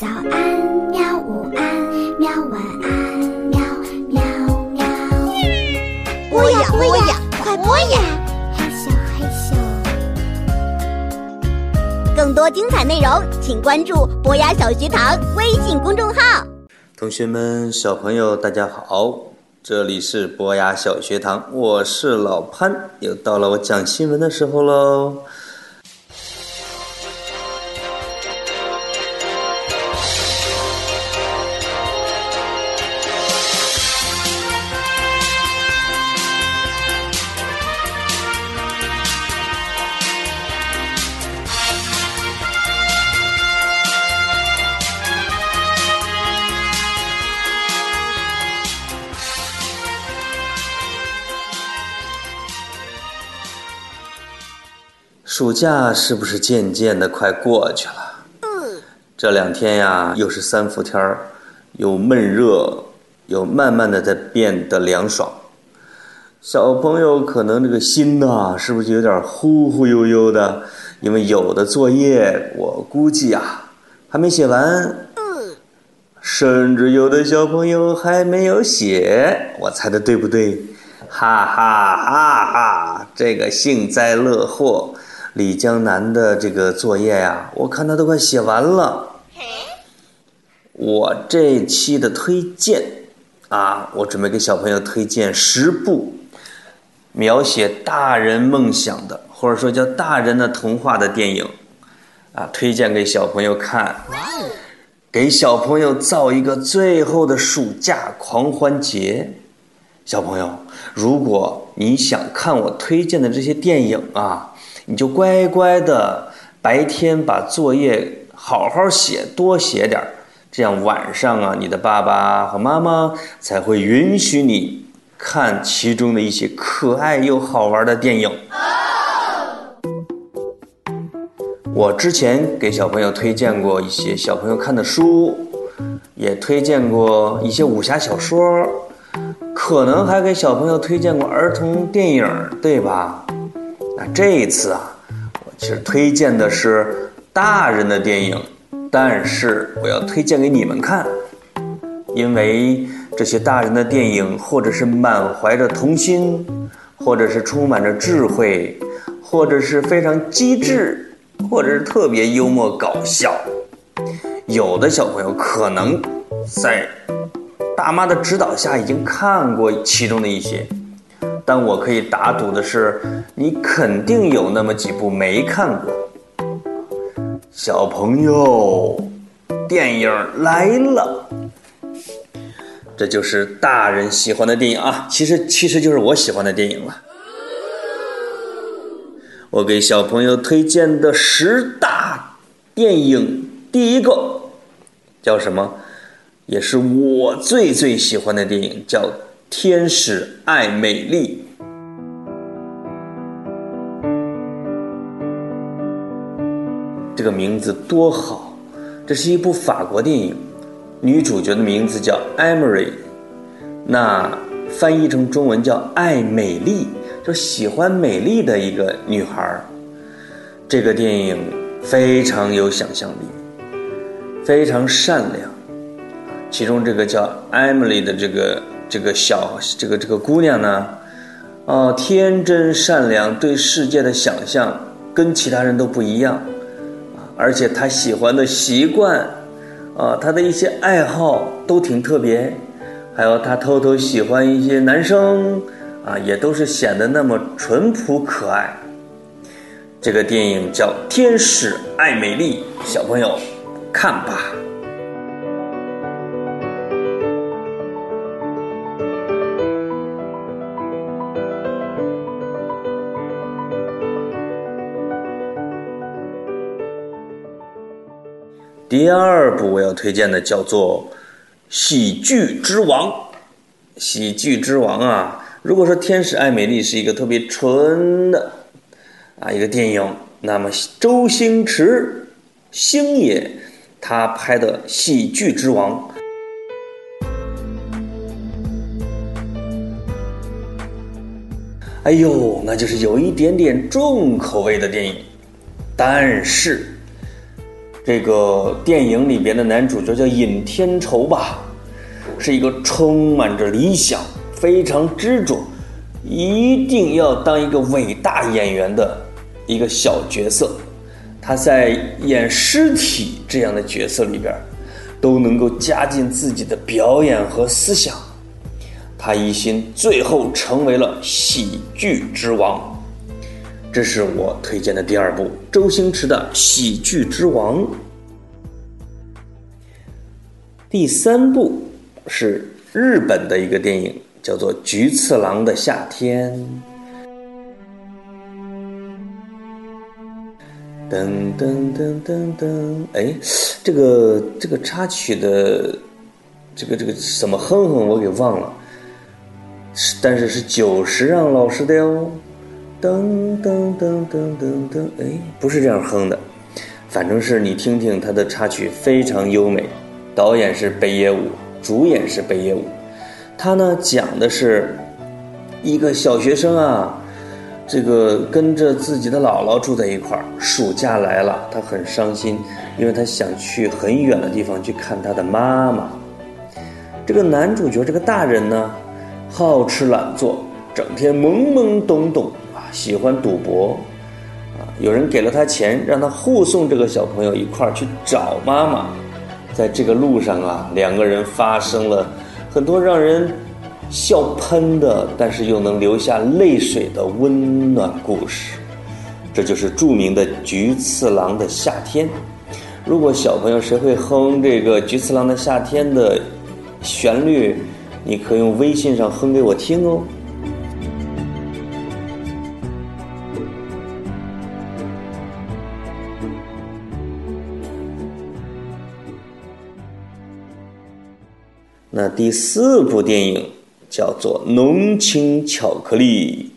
早安，喵！午安，喵！晚安，喵喵喵！播呀播呀，快播呀！害羞害羞。更多精彩内容，请关注博雅小学堂微信公众号。同学们，小朋友，大家好，这里是博雅小学堂，我是老潘，又到了我讲新闻的时候喽。暑假是不是渐渐的快过去了？这两天呀，又是三伏天儿，又闷热，又慢慢的在变得凉爽。小朋友可能这个心呐，是不是有点忽忽悠悠的？因为有的作业，我估计啊，还没写完。甚至有的小朋友还没有写，我猜的对不对？哈哈哈哈！这个幸灾乐祸。李江南的这个作业呀，我看他都快写完了。我这期的推荐啊，我准备给小朋友推荐十部描写大人梦想的，或者说叫大人的童话的电影啊，推荐给小朋友看，给小朋友造一个最后的暑假狂欢节。小朋友，如果你想看我推荐的这些电影啊。你就乖乖的白天把作业好好写，多写点儿，这样晚上啊，你的爸爸和妈妈才会允许你看其中的一些可爱又好玩的电影。我之前给小朋友推荐过一些小朋友看的书，也推荐过一些武侠小说，可能还给小朋友推荐过儿童电影，对吧？那这一次啊，其实推荐的是大人的电影，但是我要推荐给你们看，因为这些大人的电影，或者是满怀着童心，或者是充满着智慧，或者是非常机智，或者是特别幽默搞笑。有的小朋友可能在大妈的指导下已经看过其中的一些。但我可以打赌的是，你肯定有那么几部没看过。小朋友，电影来了，这就是大人喜欢的电影啊！其实，其实就是我喜欢的电影了。我给小朋友推荐的十大电影，第一个叫什么？也是我最最喜欢的电影，叫。天使爱美丽，这个名字多好！这是一部法国电影，女主角的名字叫 Emily，那翻译成中文叫爱美丽，就喜欢美丽的一个女孩。这个电影非常有想象力，非常善良。其中这个叫 Emily 的这个。这个小这个这个姑娘呢，哦，天真善良，对世界的想象跟其他人都不一样，啊，而且她喜欢的习惯，啊，她的一些爱好都挺特别，还有她偷偷喜欢一些男生，啊，也都是显得那么淳朴可爱。这个电影叫《天使爱美丽》，小朋友看吧。第二部我要推荐的叫做《喜剧之王》。喜剧之王啊，如果说《天使爱美丽》是一个特别纯的啊一个电影，那么周星驰星爷他拍的《喜剧之王》，哎呦，那就是有一点点重口味的电影，但是。这个电影里边的男主角叫尹天仇吧，是一个充满着理想、非常执着，一定要当一个伟大演员的一个小角色。他在演尸体这样的角色里边，都能够加进自己的表演和思想。他一心最后成为了喜剧之王。这是我推荐的第二部周星驰的《喜剧之王》。第三部是日本的一个电影，叫做《菊次郎的夏天》。噔噔噔噔噔，哎，这个这个插曲的这个这个怎么哼哼我给忘了，但是是久石让老师的哟。噔噔噔噔噔噔，哎，不是这样哼的，反正是你听听它的插曲非常优美。导演是北野武，主演是北野武。他呢讲的是一个小学生啊。这个跟着自己的姥姥住在一块儿，暑假来了，他很伤心，因为他想去很远的地方去看他的妈妈。这个男主角这个大人呢，好吃懒做，整天懵懵懂懂，喜欢赌博啊。有人给了他钱，让他护送这个小朋友一块儿去找妈妈。在这个路上啊，两个人发生了很多让人。笑喷的，但是又能流下泪水的温暖故事，这就是著名的《菊次郎的夏天》。如果小朋友谁会哼这个《菊次郎的夏天》的旋律，你可以用微信上哼给我听哦。那第四部电影。叫做浓情巧克力。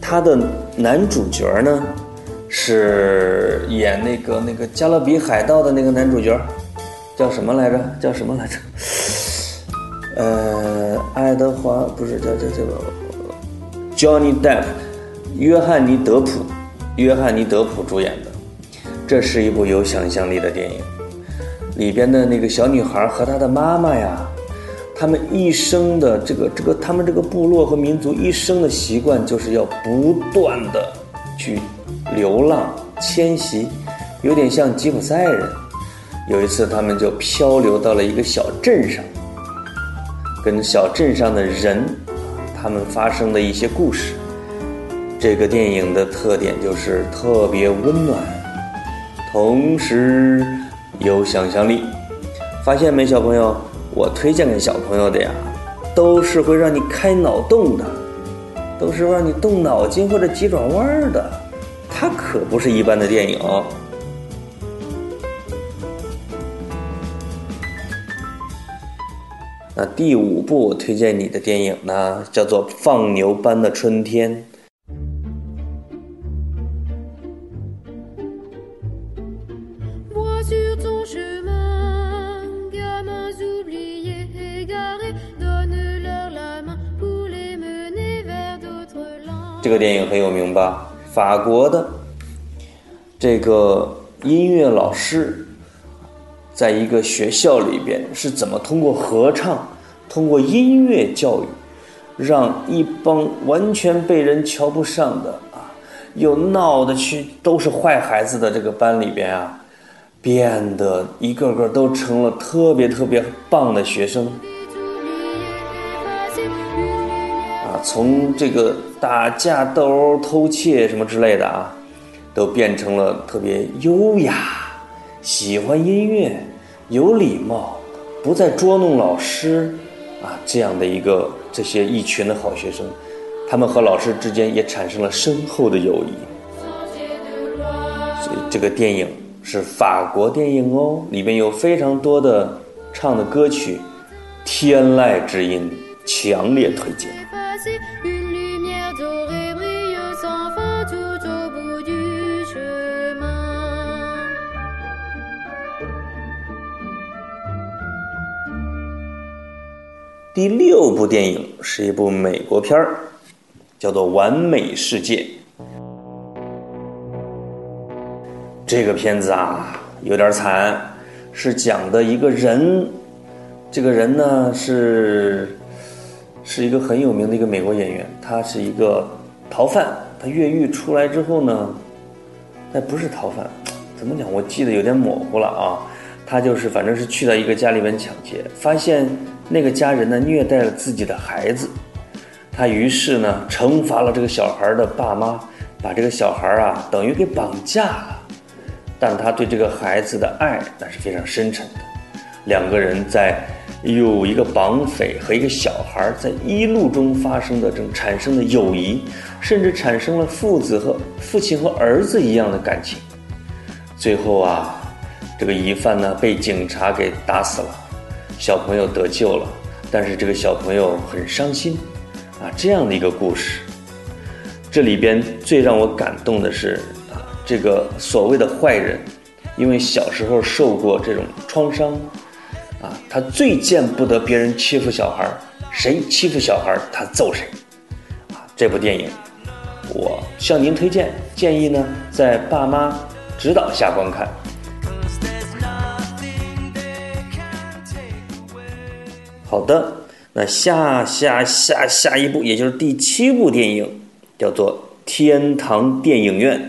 他的男主角呢，是演那个那个《加勒比海盗》的那个男主角，叫什么来着？叫什么来着？呃，爱德华不是叫叫叫 Johnny Depp，约翰尼·德普。约翰尼·德普主演的，这是一部有想象力的电影。里边的那个小女孩和她的妈妈呀，他们一生的这个这个，他们这个部落和民族一生的习惯就是要不断的去流浪迁徙，有点像吉普赛人。有一次，他们就漂流到了一个小镇上，跟小镇上的人，他们发生的一些故事。这个电影的特点就是特别温暖，同时有想象力。发现没，小朋友？我推荐给小朋友的呀，都是会让你开脑洞的，都是让你动脑筋或者急转弯的。它可不是一般的电影。那第五部推荐你的电影呢，叫做《放牛班的春天》。这个电影很有名吧？法国的这个音乐老师，在一个学校里边是怎么通过合唱、通过音乐教育，让一帮完全被人瞧不上的啊，又闹的去都是坏孩子的这个班里边啊，变得一个个都成了特别特别棒的学生。啊从这个打架斗殴偷窃什么之类的啊，都变成了特别优雅、喜欢音乐、有礼貌、不再捉弄老师啊这样的一个这些一群的好学生，他们和老师之间也产生了深厚的友谊。这这个电影是法国电影哦，里面有非常多的唱的歌曲，《天籁之音》，强烈推荐。第六部电影是一部美国片儿，叫做《完美世界》。这个片子啊，有点惨，是讲的一个人，这个人呢是是一个很有名的一个美国演员，他是一个逃犯，他越狱出来之后呢，那不是逃犯，怎么讲？我记得有点模糊了啊。他就是反正是去到一个家里边抢劫，发现那个家人呢虐待了自己的孩子，他于是呢惩罚了这个小孩的爸妈，把这个小孩啊等于给绑架了。但他对这个孩子的爱那是非常深沉的，两个人在有一个绑匪和一个小孩在一路中发生的这种产生的友谊，甚至产生了父子和父亲和儿子一样的感情。最后啊，这个疑犯呢被警察给打死了，小朋友得救了，但是这个小朋友很伤心啊，这样的一个故事。这里边最让我感动的是啊。这个所谓的坏人，因为小时候受过这种创伤，啊，他最见不得别人欺负小孩，谁欺负小孩，他揍谁，啊，这部电影我向您推荐，建议呢在爸妈指导下观看。好的，那下下下下一部，也就是第七部电影，叫做《天堂电影院》。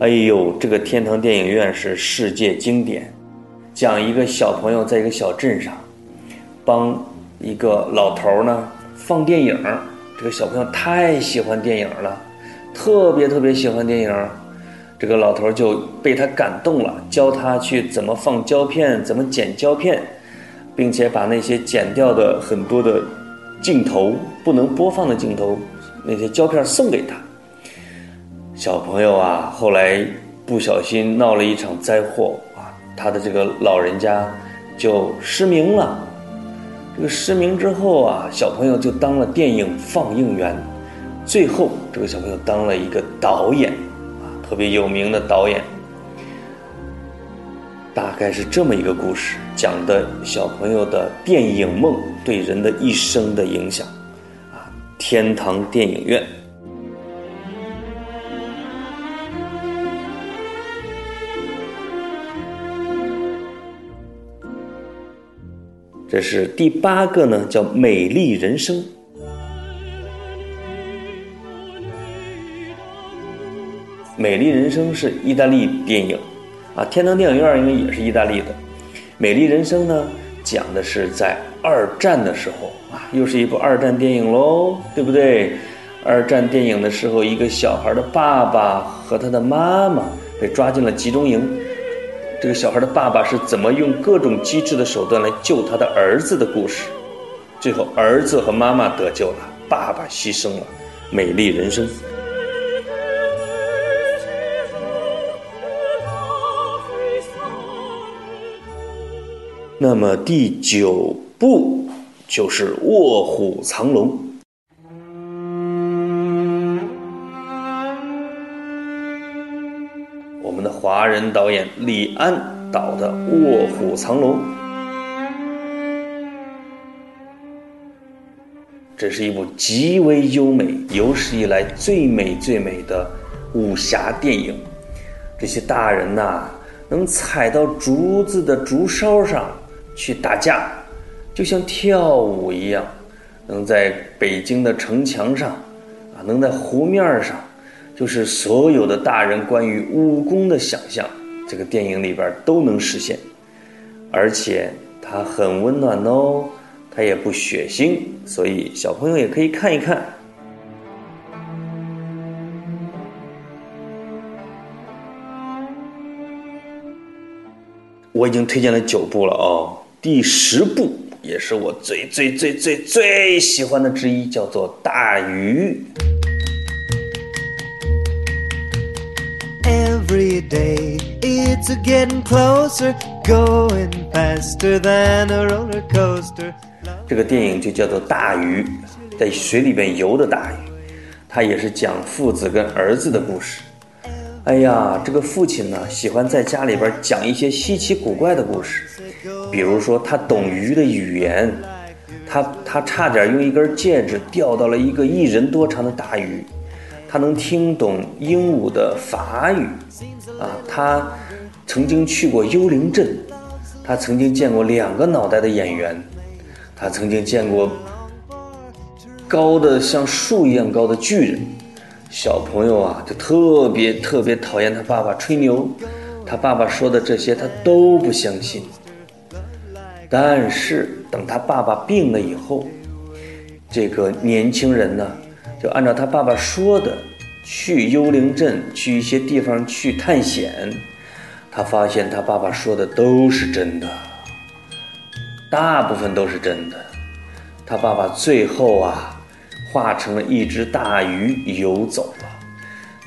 哎呦，这个天堂电影院是世界经典，讲一个小朋友在一个小镇上，帮一个老头呢放电影。这个小朋友太喜欢电影了，特别特别喜欢电影。这个老头就被他感动了，教他去怎么放胶片，怎么剪胶片，并且把那些剪掉的很多的镜头不能播放的镜头，那些胶片送给他。小朋友啊，后来不小心闹了一场灾祸啊，他的这个老人家就失明了。这个失明之后啊，小朋友就当了电影放映员，最后这个小朋友当了一个导演，特别有名的导演。大概是这么一个故事，讲的小朋友的电影梦对人的一生的影响啊，天堂电影院。这是第八个呢，叫《美丽人生》。《美丽人生》是意大利电影，啊，天堂电影院应该也是意大利的。《美丽人生》呢，讲的是在二战的时候啊，又是一部二战电影喽，对不对？二战电影的时候，一个小孩的爸爸和他的妈妈被抓进了集中营。这个小孩的爸爸是怎么用各种机智的手段来救他的儿子的故事？最后，儿子和妈妈得救了，爸爸牺牲了，美丽人生。那么第九部就是《卧虎藏龙》。我们的华人导演李安导的《卧虎藏龙》，这是一部极为优美、有史以来最美最美的武侠电影。这些大人呐，能踩到竹子的竹梢上去打架，就像跳舞一样；能在北京的城墙上，啊，能在湖面上。就是所有的大人关于武功的想象，这个电影里边都能实现，而且它很温暖哦，它也不血腥，所以小朋友也可以看一看。我已经推荐了九部了哦，第十部也是我最最最最最喜欢的之一，叫做《大鱼》。Every day it's getting closer, going faster than a roller coaster. 这个电影就叫做《大鱼》，在水里边游的大鱼，它也是讲父子跟儿子的故事。哎呀，这个父亲呢，喜欢在家里边讲一些稀奇古怪的故事，比如说他懂鱼的语言，他他差点用一根戒指钓到了一个一人多长的大鱼，他能听懂鹦鹉的法语，啊，他曾经去过幽灵镇，他曾经见过两个脑袋的演员，他曾经见过高的像树一样高的巨人。小朋友啊，就特别特别讨厌他爸爸吹牛，他爸爸说的这些他都不相信。但是等他爸爸病了以后，这个年轻人呢，就按照他爸爸说的，去幽灵镇，去一些地方去探险。他发现他爸爸说的都是真的，大部分都是真的。他爸爸最后啊，化成了一只大鱼游走了。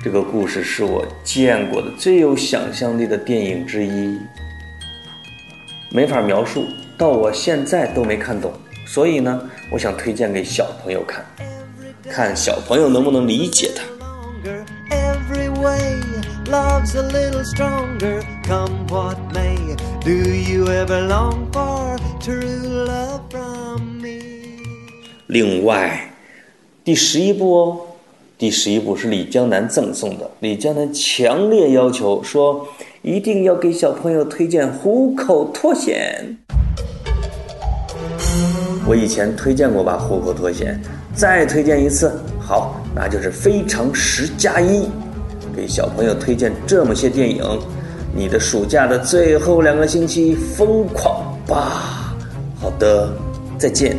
这个故事是我见过的最有想象力的电影之一，没法描述。到我现在都没看懂，所以呢，我想推荐给小朋友看，看小朋友能不能理解它。love's a little stronger, come what may. Do you ever long for true love from me? 另外，第十一部哦，第十一部是李江南赠送的。李江南强烈要求说，一定要给小朋友推荐《虎口脱险》。我以前推荐过吧，《户口脱险》，再推荐一次，好，那就是非常十加一，给小朋友推荐这么些电影，你的暑假的最后两个星期疯狂吧！好的，再见。